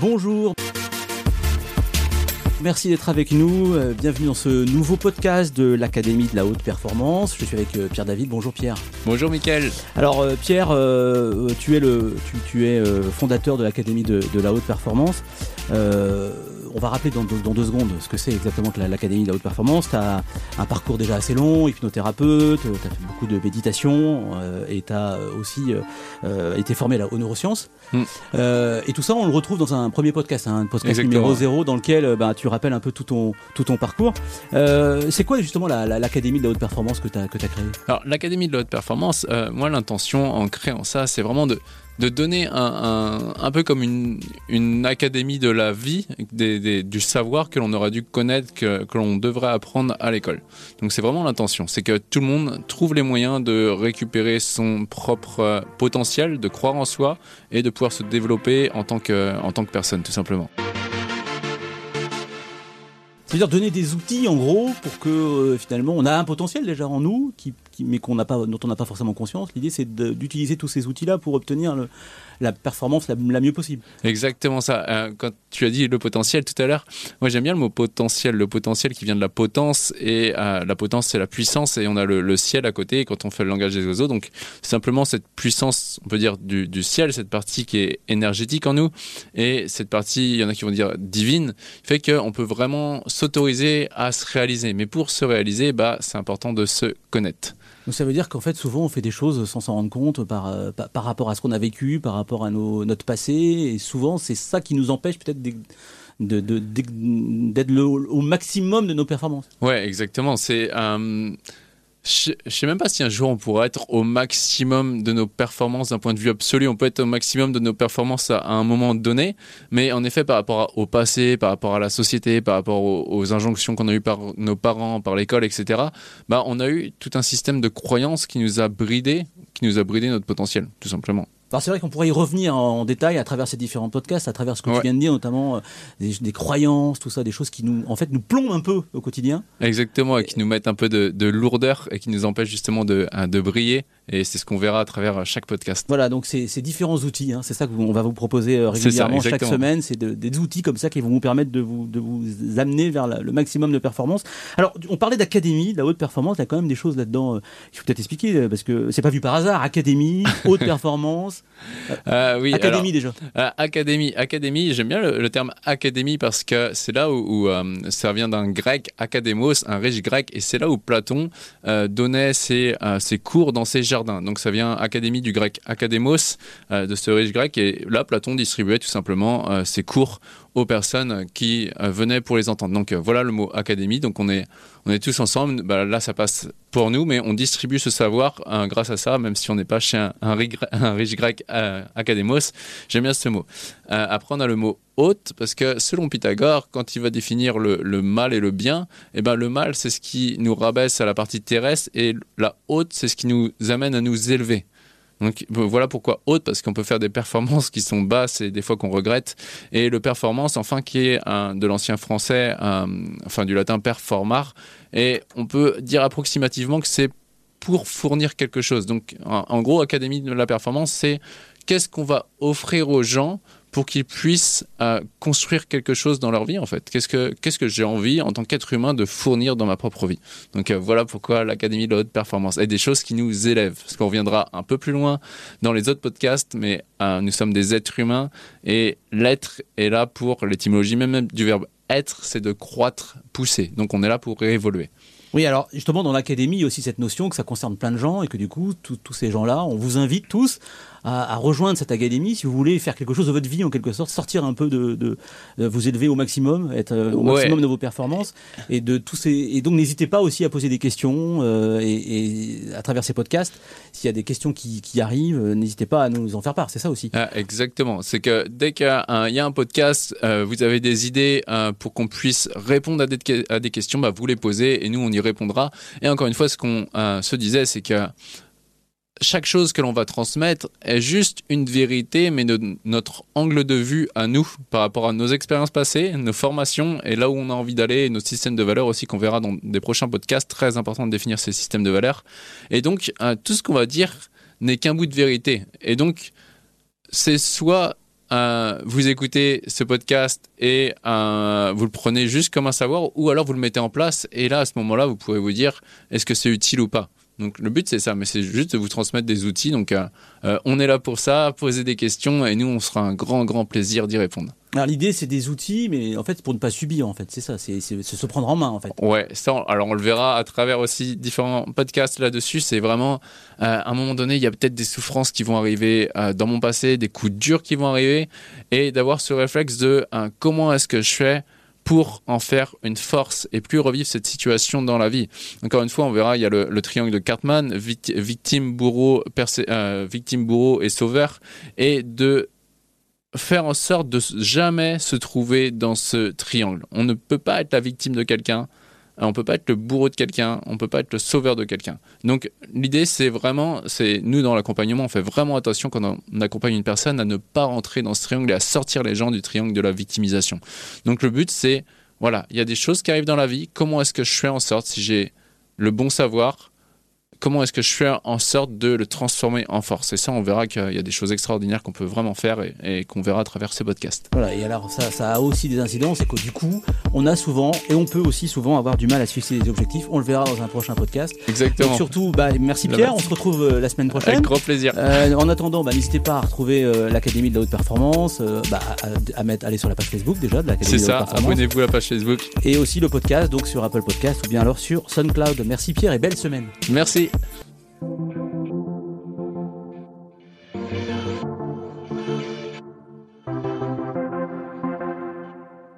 bonjour. Merci d'être avec nous. Euh, bienvenue dans ce nouveau podcast de l'Académie de la haute performance. Je suis avec euh, Pierre David. Bonjour Pierre. Bonjour Mickaël. Alors euh, Pierre, tu es le tu, es fondateur de l'Académie de, de, la haute performance on va rappeler dans, deux secondes ce que c'est exactement que l'Académie de la haute performance. Tu as un parcours déjà assez long, hypnothérapeute, tu as fait beaucoup de méditation euh, et tu as aussi euh, euh, été formé là, aux neurosciences. Hmm. et tout ça, on le retrouve dans un premier podcast, un podcast numéro 0 dans lequel bah, tu rappelles un peu tout ton, tout ton parcours. c'est quoi justement l'Académie de la haute performance que tu as, que as créée? Alors, l'Académie de la haute performance, moi, l'intention en créant ça, c'est vraiment de de donner un, un, peu comme une, une, académie de la vie, des, du savoir que l'on aurait dû connaître, que, que l'on devrait apprendre à l'école. Donc c'est vraiment l'intention, c'est que tout le monde trouve les moyens de récupérer son propre potentiel, de croire en soi et de pouvoir se développer en tant que, en tant que personne, tout simplement. C'est-à-dire donner des outils en gros pour que euh, finalement on a un potentiel déjà en nous, qui, mais qu'on n'a pas, dont on n'a pas forcément conscience. L'idée c'est d'utiliser tous ces outils-là pour obtenir la performance la, mieux possible. Exactement ça. Euh, quand tu as dit le potentiel tout à l'heure, moi j'aime bien le mot potentiel, le potentiel qui vient de la potence et euh, la potence c'est la puissance et on a le, ciel à côté quand on fait le langage des oiseaux. Donc simplement cette puissance, on peut dire du, du, ciel, cette partie qui est énergétique en nous et cette partie, il y en a qui vont dire divine, fait qu'on peut vraiment s'autoriser à se réaliser. Mais pour se réaliser, bah, c'est important de se connaître. Donc ça veut dire qu'en fait, souvent, on fait des choses sans s'en rendre compte par, euh, par, rapport à ce qu'on a vécu, par rapport à nos, notre passé. Et souvent, c'est ça qui nous empêche peut-être d'être de, au maximum de nos performances. Ouais, exactement. C'est. Euh, je ne sais même pas si un jour on pourra être au maximum de nos performances d'un point de vue absolu. On peut être au maximum de nos performances à, un moment donné, mais en effet, par rapport au passé, par rapport à la société, par rapport aux, injonctions qu'on a eues par nos parents, par l'école, etc., bah, on a eu tout un système de croyances qui nous a bridé, qui nous a bridé notre potentiel, tout simplement. Alors c'est vrai qu'on pourrait y revenir en, détail à travers ces différents podcasts, à travers ce que tu viens de dire, notamment euh, des, croyances, tout ça, des choses qui nous, en fait, nous plombent un peu au quotidien. Exactement, et qui nous mettent un peu de, lourdeur et qui nous empêchent justement de, hein, de briller et c'est ce qu'on verra à travers euh, chaque podcast. Voilà, donc c'est différents outils, hein. c'est ça qu'on va vous proposer euh, régulièrement chaque semaine, c'est des outils comme ça qui vont vous permettre de vous, de vous amener vers le maximum de performance. Alors, on parlait d'académie, de la haute performance, il y a quand même des choses là-dedans, euh, il faut peut-être expliquer, parce que c'est pas vu par hasard, académie, haute performance. Oui, académie déjà. académie, académie, j'aime bien le, terme académie parce que c'est là où, ça vient d'un grec, académos, un riche grec, et c'est là où Platon donnait ses, ses cours dans ses jardins donc ça vient académie du grec académos, euh, de ce riche grec. Et là, Platon distribuait tout simplement euh, ses cours aux personnes qui euh, venaient pour les entendre. Donc voilà le mot académie. Donc on est, on est tous ensemble. Bah, là, ça passe pour nous, mais on distribue ce savoir grâce à ça, même si on n'est pas chez un, un, riche grec académos. J'aime bien ce mot. après, on a le mot haute, parce que selon Pythagore, quand il va définir le, mal et le bien, eh ben, le mal, c'est ce qui nous rabaisse à la partie terrestre, et la haute, c'est ce qui nous amène à nous élever. Donc voilà pourquoi haute, parce qu'on peut faire des performances qui sont basses et des fois qu'on regrette. Et le performance, enfin, qui est un, de l'ancien français, enfin du latin performar, et on peut dire approximativement que c'est pour fournir quelque chose. Donc en gros, Académie de la performance, c'est qu'est-ce qu'on va offrir aux gens pour qu'ils puissent euh, construire quelque chose dans leur vie en fait. Qu'est-ce que qu'est-ce que j'ai envie en tant qu'être humain de fournir dans ma propre vie? Donc euh, voilà pourquoi l'académie de la haute performance est des choses qui nous élèvent. Parce qu'on reviendra un peu plus loin dans les autres podcasts, mais euh, nous sommes des êtres humains et l'être est là pour l'étymologie même du verbe être, c'est de croître, pousser. Donc on est là pour évoluer. Oui, alors justement dans l'académie, il y a aussi cette notion que ça concerne plein de gens et que du coup, tous ces gens-là, on vous invite tous à, rejoindre cette académie si vous voulez faire quelque chose de votre vie en quelque sorte, sortir un peu de, de, vous élever au maximum, être euh, au maximum de vos performances et de tous ces et donc n'hésitez pas aussi à poser des questions euh, et, à travers ces podcasts, s'il y a des questions qui, qui arrivent, euh, n'hésitez pas à nous en faire part. C'est ça aussi. Ah, exactement. C'est que dès qu'il y, a un podcast, vous avez des idées pour qu'on puisse répondre à des, à des questions, bah, vous les posez et nous on y répondra. Et encore une fois, ce qu'on se disait, c'est que chaque chose que l'on va transmettre est juste une vérité, mais notre angle de vue à nous, par rapport à nos expériences passées, nos formations, et là où on a envie d'aller, et nos systèmes de valeurs aussi, qu'on verra dans des prochains podcasts, très important de définir ces systèmes de valeurs. Et donc, euh, tout ce qu'on va dire n'est qu'un bout de vérité. Et donc, c'est soit euh, vous écoutez ce podcast et euh, vous le prenez juste comme un savoir, ou alors vous le mettez en place, et là, à ce moment-là, vous pourrez vous dire, est-ce que c'est utile ou pas? Donc le but c'est ça, mais c'est juste de vous transmettre des outils. Donc euh, euh, on est là pour ça, poser des questions et nous on sera un grand grand plaisir d'y répondre. Alors l'idée c'est des outils, mais en fait pour ne pas subir en fait, c'est ça, c'est se prendre en main en fait. Ouais, ça, alors on le verra à travers aussi différents podcasts là-dessus. C'est vraiment euh, à un moment donné il y a peut-être des souffrances qui vont arriver dans mon passé, des coups durs qui vont arriver, et d'avoir ce réflexe de comment est-ce que je fais pour en faire une force et plus revivre cette situation dans la vie. Encore une fois, on verra, il y a le, triangle de Cartman, victime, bourreau, euh, victime, bourreau et sauveur, et de faire en sorte de jamais se trouver dans ce triangle. On ne peut pas être la victime de quelqu'un, on peut pas être le bourreau de quelqu'un, on peut pas être le sauveur de quelqu'un. Donc l'idée c'est vraiment, c'est nous dans l'accompagnement, on fait vraiment attention quand on accompagne une personne à ne pas rentrer dans ce triangle et à sortir les gens du triangle de la victimisation. Donc le but c'est, voilà, il y a des choses qui arrivent dans la vie, comment est-ce que je fais en sorte si j'ai le bon savoir, comment est-ce que je fais en sorte de le transformer en force? Et ça, on verra qu'il y a des choses extraordinaires qu'on peut vraiment faire et, qu'on verra à travers ces podcasts. Voilà, et alors ça, ça a aussi des incidences, c'est que du coup, on a souvent, et on peut aussi souvent avoir du mal à se fixer des objectifs. On le verra dans un prochain podcast. Exactement. Et surtout, bah, merci Pierre, on se retrouve euh, la semaine prochaine. Avec grand plaisir. Euh, en attendant, bah, n'hésitez pas à retrouver euh, l'Académie de la haute performance, bah, à, mettre, aller sur la page Facebook déjà de l'Académie de la haute performance. C'est ça, abonnez-vous à la page Facebook. Et aussi le podcast, donc sur Apple Podcast ou bien alors sur SoundCloud. Merci Pierre et belle semaine. Merci. it.